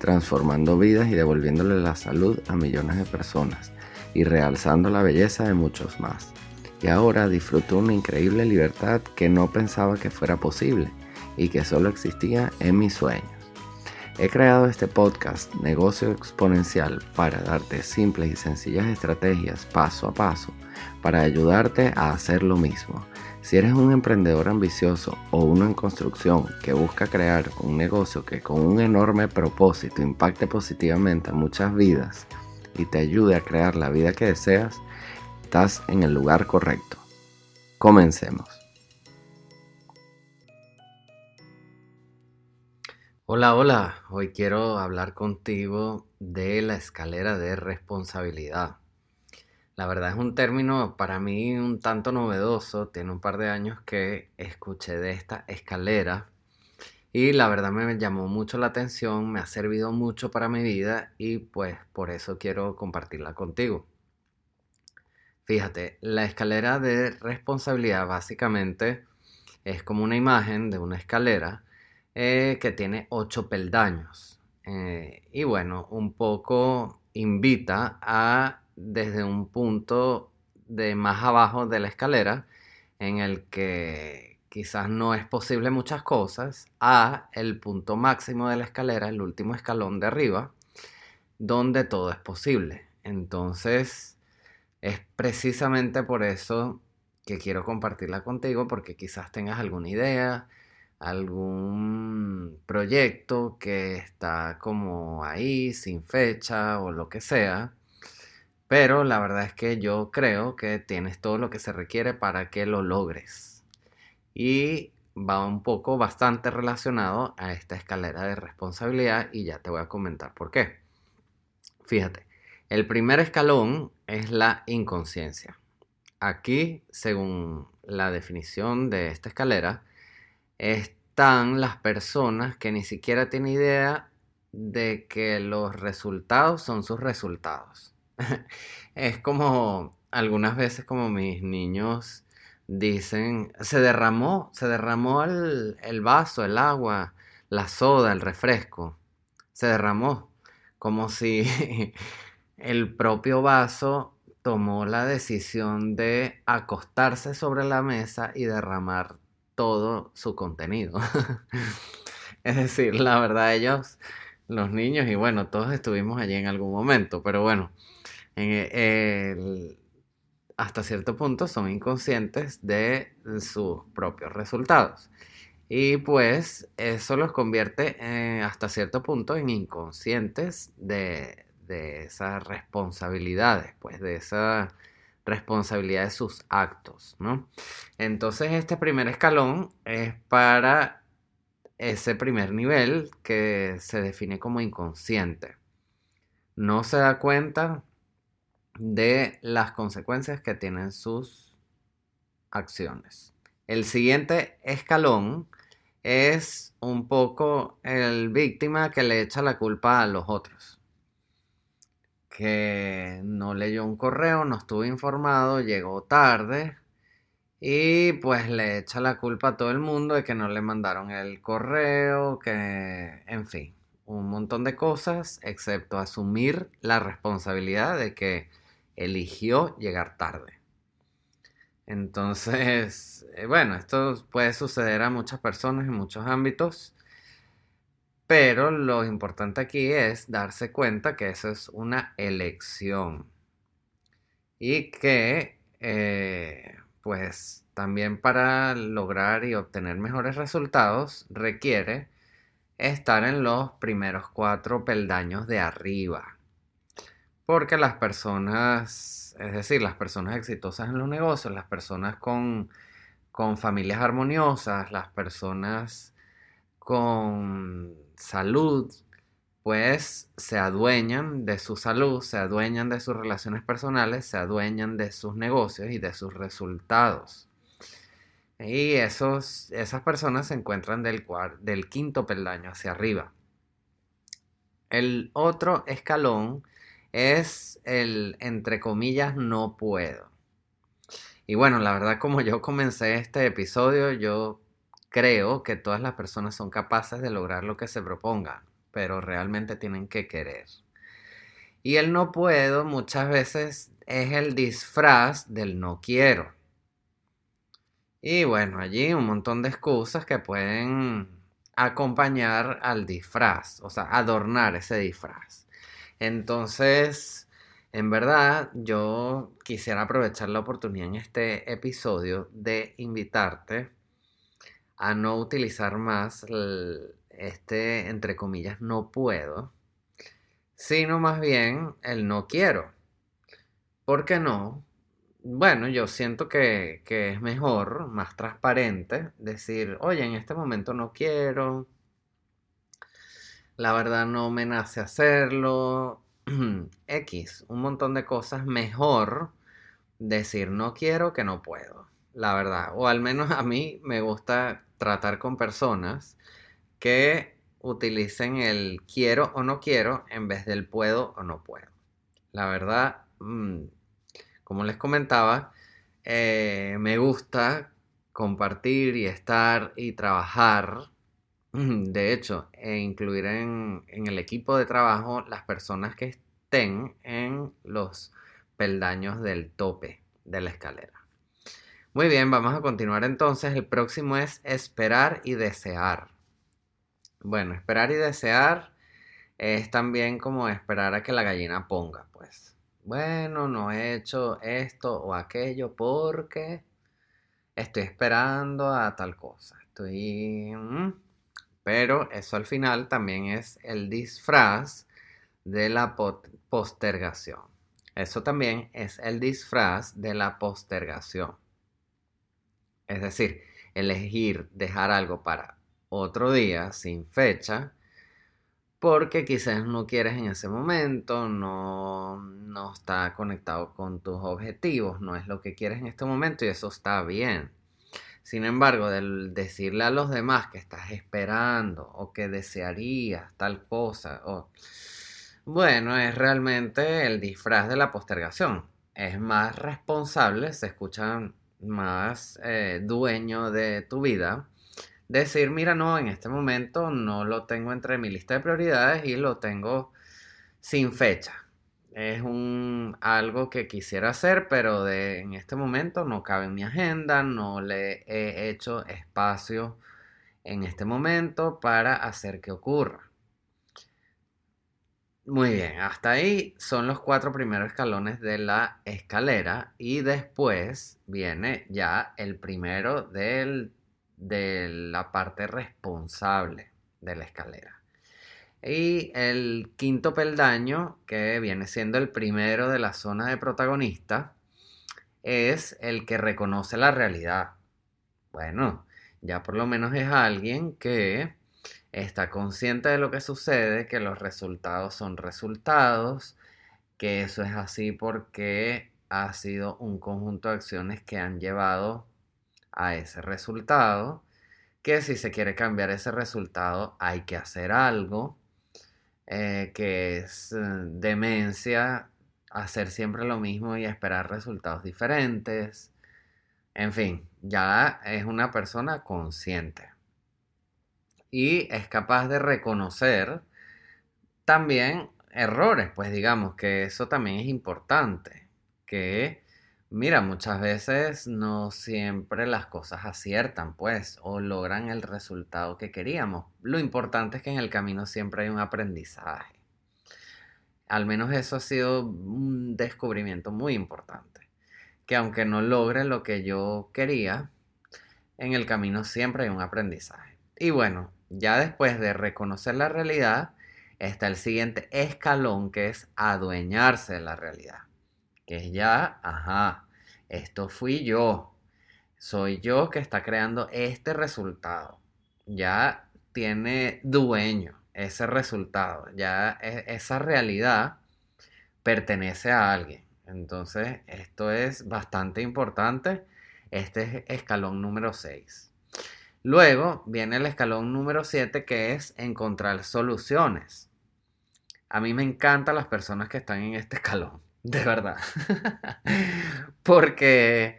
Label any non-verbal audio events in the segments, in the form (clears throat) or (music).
transformando vidas y devolviéndole la salud a millones de personas y realzando la belleza de muchos más. Y ahora disfruto una increíble libertad que no pensaba que fuera posible y que solo existía en mis sueños. He creado este podcast Negocio Exponencial para darte simples y sencillas estrategias paso a paso para ayudarte a hacer lo mismo si eres un emprendedor ambicioso o uno en construcción que busca crear un negocio que con un enorme propósito impacte positivamente a muchas vidas y te ayude a crear la vida que deseas, estás en el lugar correcto. Comencemos. Hola, hola. Hoy quiero hablar contigo de la escalera de responsabilidad. La verdad es un término para mí un tanto novedoso. Tiene un par de años que escuché de esta escalera y la verdad me llamó mucho la atención, me ha servido mucho para mi vida y pues por eso quiero compartirla contigo. Fíjate, la escalera de responsabilidad básicamente es como una imagen de una escalera eh, que tiene ocho peldaños. Eh, y bueno, un poco invita a desde un punto de más abajo de la escalera en el que quizás no es posible muchas cosas a el punto máximo de la escalera, el último escalón de arriba, donde todo es posible. Entonces, es precisamente por eso que quiero compartirla contigo, porque quizás tengas alguna idea, algún proyecto que está como ahí, sin fecha o lo que sea, pero la verdad es que yo creo que tienes todo lo que se requiere para que lo logres. Y va un poco bastante relacionado a esta escalera de responsabilidad y ya te voy a comentar por qué. Fíjate, el primer escalón es la inconsciencia. Aquí, según la definición de esta escalera, están las personas que ni siquiera tienen idea de que los resultados son sus resultados. (laughs) es como algunas veces como mis niños dicen, se derramó, se derramó el, el vaso, el agua, la soda, el refresco, se derramó, como si (laughs) el propio vaso tomó la decisión de acostarse sobre la mesa y derramar todo su contenido. (laughs) es decir, la verdad ellos, los niños, y bueno, todos estuvimos allí en algún momento, pero bueno, hasta cierto punto son inconscientes de sus propios resultados. Y pues eso los convierte eh, hasta cierto punto en inconscientes de, esas responsabilidades, pues de esa responsabilidad de sus actos, ¿no? Entonces este primer escalón es para ese primer nivel que se define como inconsciente. No se da cuenta de las consecuencias que tienen sus acciones. El siguiente escalón es un poco el víctima que le echa la culpa a los otros. Que no leyó un correo, no estuvo informado, llegó tarde y pues le echa la culpa a todo el mundo de que no le mandaron el correo, que en fin, un montón de cosas, excepto asumir la responsabilidad de que eligió llegar tarde. Entonces, eh, bueno, esto puede suceder a muchas personas en muchos ámbitos, pero lo importante aquí es darse cuenta que eso es una elección y que, eh, pues, también para lograr y obtener mejores resultados requiere estar en los primeros cuatro peldaños de arriba. Porque las personas, es decir, las personas exitosas en los negocios, las personas con, familias armoniosas, las personas con salud, pues se adueñan de su salud, se adueñan de sus relaciones personales, se adueñan de sus negocios y de sus resultados. Y esos, esas personas se encuentran del, del quinto peldaño hacia arriba. El otro escalón es el, entre comillas, no puedo. Y bueno, la verdad como yo comencé este episodio, yo creo que todas las personas son capaces de lograr lo que se propongan, pero realmente tienen que querer. Y el no puedo muchas veces es el disfraz del no quiero. Y bueno, allí un montón de excusas que pueden acompañar al disfraz, o sea, adornar ese disfraz. Entonces, en verdad, yo quisiera aprovechar la oportunidad en este episodio de invitarte a no utilizar más este, entre comillas, no puedo, sino más bien el no quiero. ¿Por qué no? Bueno, yo siento que, que es mejor, más transparente, decir, oye, en este momento no quiero, la verdad no me nace hacerlo, (clears throat) X, un montón de cosas, mejor decir no quiero que no puedo, la verdad, o al menos a mí me gusta tratar con personas que utilicen el quiero o no quiero en vez del puedo o no puedo. La verdad, mm, como les comentaba, eh, me gusta compartir y estar y trabajar. (clears throat) De hecho, e incluir en, en el equipo de trabajo las personas que estén en los peldaños del tope de la escalera. Muy bien, vamos a continuar entonces. El próximo es esperar y desear. Bueno, esperar y desear es también como esperar a que la gallina ponga, pues. Bueno, no he hecho esto o aquello porque estoy esperando a tal cosa. Estoy... Mm, pero eso al final también es el disfraz de la postergación. Eso también es el disfraz de la postergación. Es decir, elegir dejar algo para otro día sin fecha porque quizás no quieres en ese momento, no, no está conectado con tus objetivos, no es lo que quieres en este momento y eso está bien. Sin embargo, del decirle a los demás que estás esperando o que desearías tal cosa, o, bueno, es realmente el disfraz de la postergación. Es más responsable, se escucha más eh, dueño de tu vida decir, mira, no, en este momento no lo tengo entre mi lista de prioridades y lo tengo sin fecha. Es un, algo que quisiera hacer, pero de, en este momento no cabe en mi agenda, no le he hecho espacio en este momento para hacer que ocurra. Muy bien, hasta ahí son los cuatro primeros escalones de la escalera y después viene ya el primero del de la parte responsable de la escalera. Y el quinto peldaño, que viene siendo el primero de la zona de protagonista, es el que reconoce la realidad. Bueno, ya por lo menos es alguien que está consciente de lo que sucede, que los resultados son resultados, que eso es así porque ha sido un conjunto de acciones que han llevado a ese resultado, que si se quiere cambiar ese resultado hay que hacer algo, eh, que es eh, demencia hacer siempre lo mismo y esperar resultados diferentes. En fin, ya es una persona consciente. Y es capaz de reconocer también errores, pues digamos que eso también es importante, que Mira, muchas veces no siempre las cosas aciertan, pues, o logran el resultado que queríamos. Lo importante es que en el camino siempre hay un aprendizaje. Al menos eso ha sido un descubrimiento muy importante. Que aunque no logre lo que yo quería, en el camino siempre hay un aprendizaje. Y bueno, ya después de reconocer la realidad, está el siguiente escalón que es adueñarse de la realidad que es ya, ajá, esto fui yo. Soy yo que está creando este resultado. Ya tiene dueño ese resultado, ya e, esa realidad pertenece a alguien. Entonces, esto es bastante importante. Este es escalón número 6. Luego viene el escalón número 7 que es encontrar soluciones. A mí me encantan las personas que están en este (laughs) escalón, de verdad. (laughs) Porque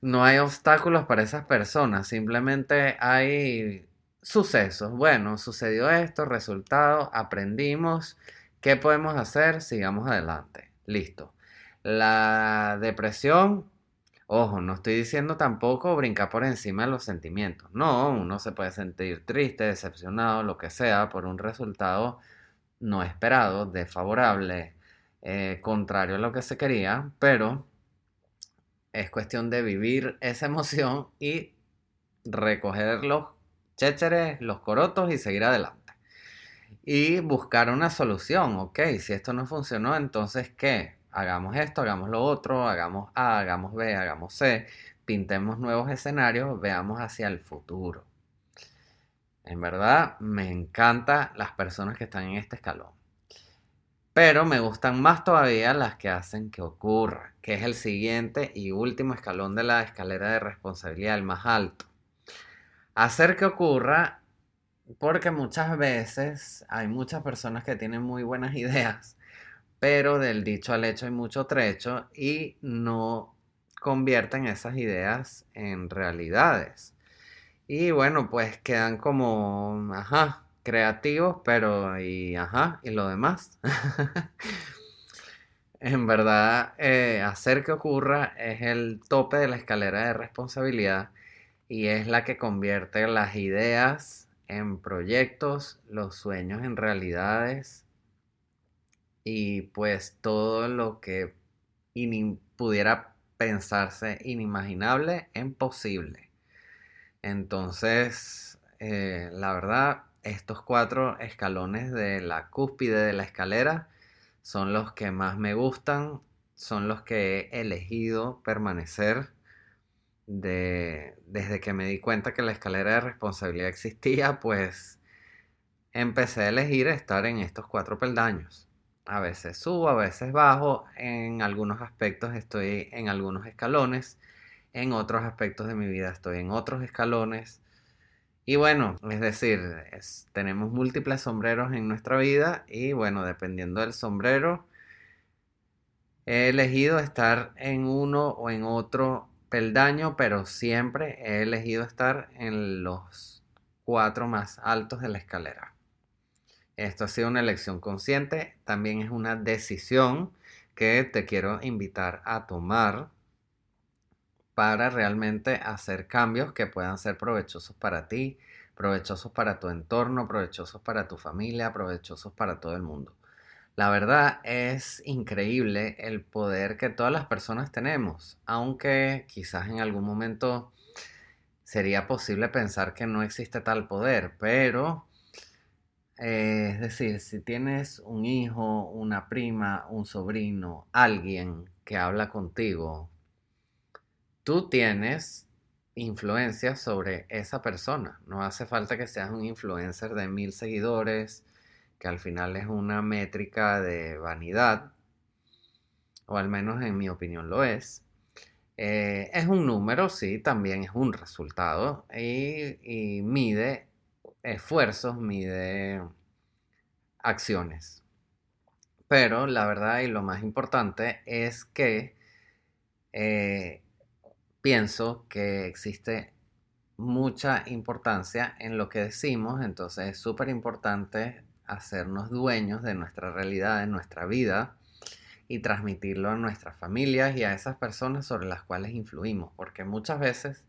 no hay obstáculos para esas personas, simplemente hay sucesos. Bueno, sucedió esto, resultado, aprendimos, ¿qué podemos hacer? Sigamos adelante. Listo. La depresión, ojo, no estoy diciendo tampoco brincar por encima de los sentimientos. No, uno se puede sentir triste, decepcionado, lo que sea, por un resultado no esperado, desfavorable, eh, contrario a lo que se quería, pero es cuestión de vivir esa emoción y recoger los chécheres, los corotos y seguir adelante. Y buscar una solución, ok, si esto no funcionó, entonces ¿qué? Hagamos esto, hagamos lo otro, hagamos A, hagamos B, hagamos C, pintemos nuevos escenarios, veamos hacia el futuro. En verdad, me encantan las personas que están en este escalón. Pero me gustan más todavía las que hacen que ocurra, que es el siguiente y último escalón de la escalera de responsabilidad, el más alto. Hacer que ocurra porque muchas veces hay muchas personas que tienen muy buenas ideas, pero del dicho al hecho hay mucho trecho y no convierten esas ideas en realidades. Y bueno, pues quedan como, ajá, creativos, pero y ajá, y lo demás. (laughs) en verdad, eh, hacer que ocurra es el tope de la escalera de responsabilidad y es la que convierte las ideas en proyectos, los sueños en realidades y pues todo lo que pudiera pensarse inimaginable en posible. Entonces, eh, la verdad, estos cuatro escalones de la cúspide de la escalera son los que más me gustan, son los que he elegido permanecer de, desde que me di cuenta que la escalera de responsabilidad existía, pues empecé a elegir estar en estos cuatro peldaños. A veces subo, a veces bajo, en algunos aspectos estoy en algunos escalones en otros aspectos de mi vida estoy en otros escalones. Y bueno, es decir, tenemos múltiples sombreros en nuestra vida y bueno, dependiendo del sombrero, he elegido estar en uno o en otro peldaño, pero siempre he elegido estar en los cuatro más altos de la escalera. Esto ha sido una elección consciente, también es una decisión que te quiero invitar a tomar para realmente hacer cambios que puedan ser provechosos para ti, provechosos para tu entorno, provechosos para tu familia, provechosos para todo el mundo. La verdad es increíble el poder que todas las personas tenemos, aunque quizás en algún momento sería posible pensar que no existe tal poder, pero eh, es decir, si tienes un hijo, una prima, un sobrino, alguien que habla contigo, tú tienes influencia sobre esa persona. No hace falta que seas un influencer de mil seguidores, que al final es una métrica de vanidad, o al menos en mi opinión lo es. Eh, es un número, sí, también es un resultado y, mide esfuerzos, mide acciones. Pero la verdad y lo más importante es que eh, pienso que existe mucha importancia en lo que decimos, entonces es súper importante hacernos dueños de nuestra realidad, de nuestra vida y transmitirlo a nuestras familias y a esas personas sobre las cuales influimos, porque muchas veces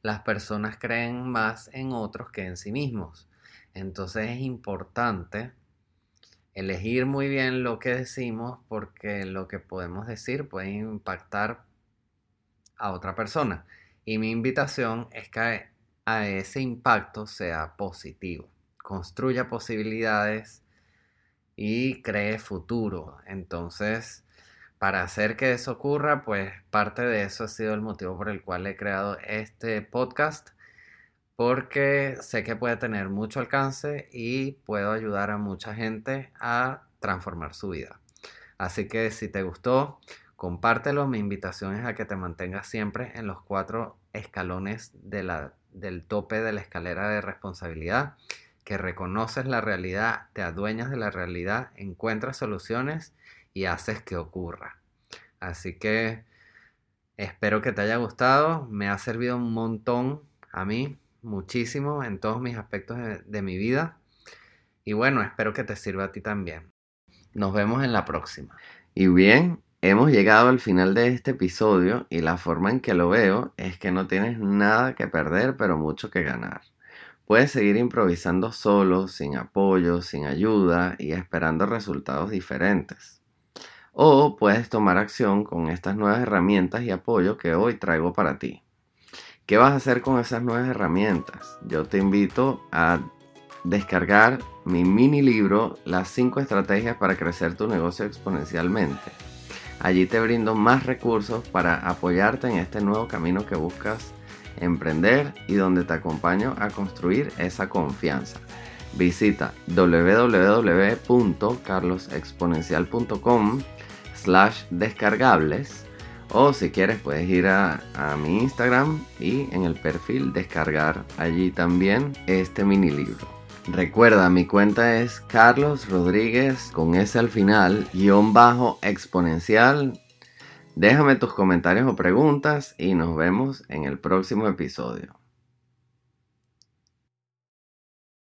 las personas creen más en otros que en sí mismos. Entonces es importante elegir muy bien lo que decimos porque lo que podemos decir puede impactar a otra persona. Y mi invitación es que a ese impacto sea positivo, construya posibilidades y cree futuro. Entonces, para hacer que eso ocurra, pues parte de eso ha sido el motivo por el cual he creado este podcast porque sé que puede tener mucho alcance y puedo ayudar a mucha gente a transformar su vida. Así que si te gustó, compártelo. Mi invitación es a que te mantengas siempre en los cuatro escalones del tope de la escalera de responsabilidad, que reconoces la realidad, te adueñas de la realidad, encuentras soluciones y haces que ocurra. Así que espero que te haya gustado, me ha servido un montón a mí, muchísimo en todos mis aspectos de mi vida. Y bueno, espero que te sirva a ti también. Nos vemos en la próxima. Y bien, hemos llegado al final de este episodio y la forma en que lo veo es que no tienes nada que perder pero mucho que ganar. Puedes seguir improvisando solo, sin apoyo, sin ayuda y esperando resultados diferentes. O puedes tomar acción con estas nuevas herramientas y apoyo que hoy traigo para ti. ¿Qué vas a hacer con esas nuevas herramientas? Yo te invito a descargar mi mini libro Las 5 estrategias para crecer tu negocio exponencialmente. Allí te brindo más recursos para apoyarte en este nuevo camino que buscas emprender y donde te acompaño a construir esa confianza. Visita www.carlosexponencial.com slash descargables o si quieres puedes ir a, a, mi Instagram y en el perfil descargar allí también este mini libro. Recuerda, mi cuenta es Carlos Rodríguez con S al final, guion bajo exponencial. Déjame tus comentarios o preguntas y nos vemos en el próximo episodio.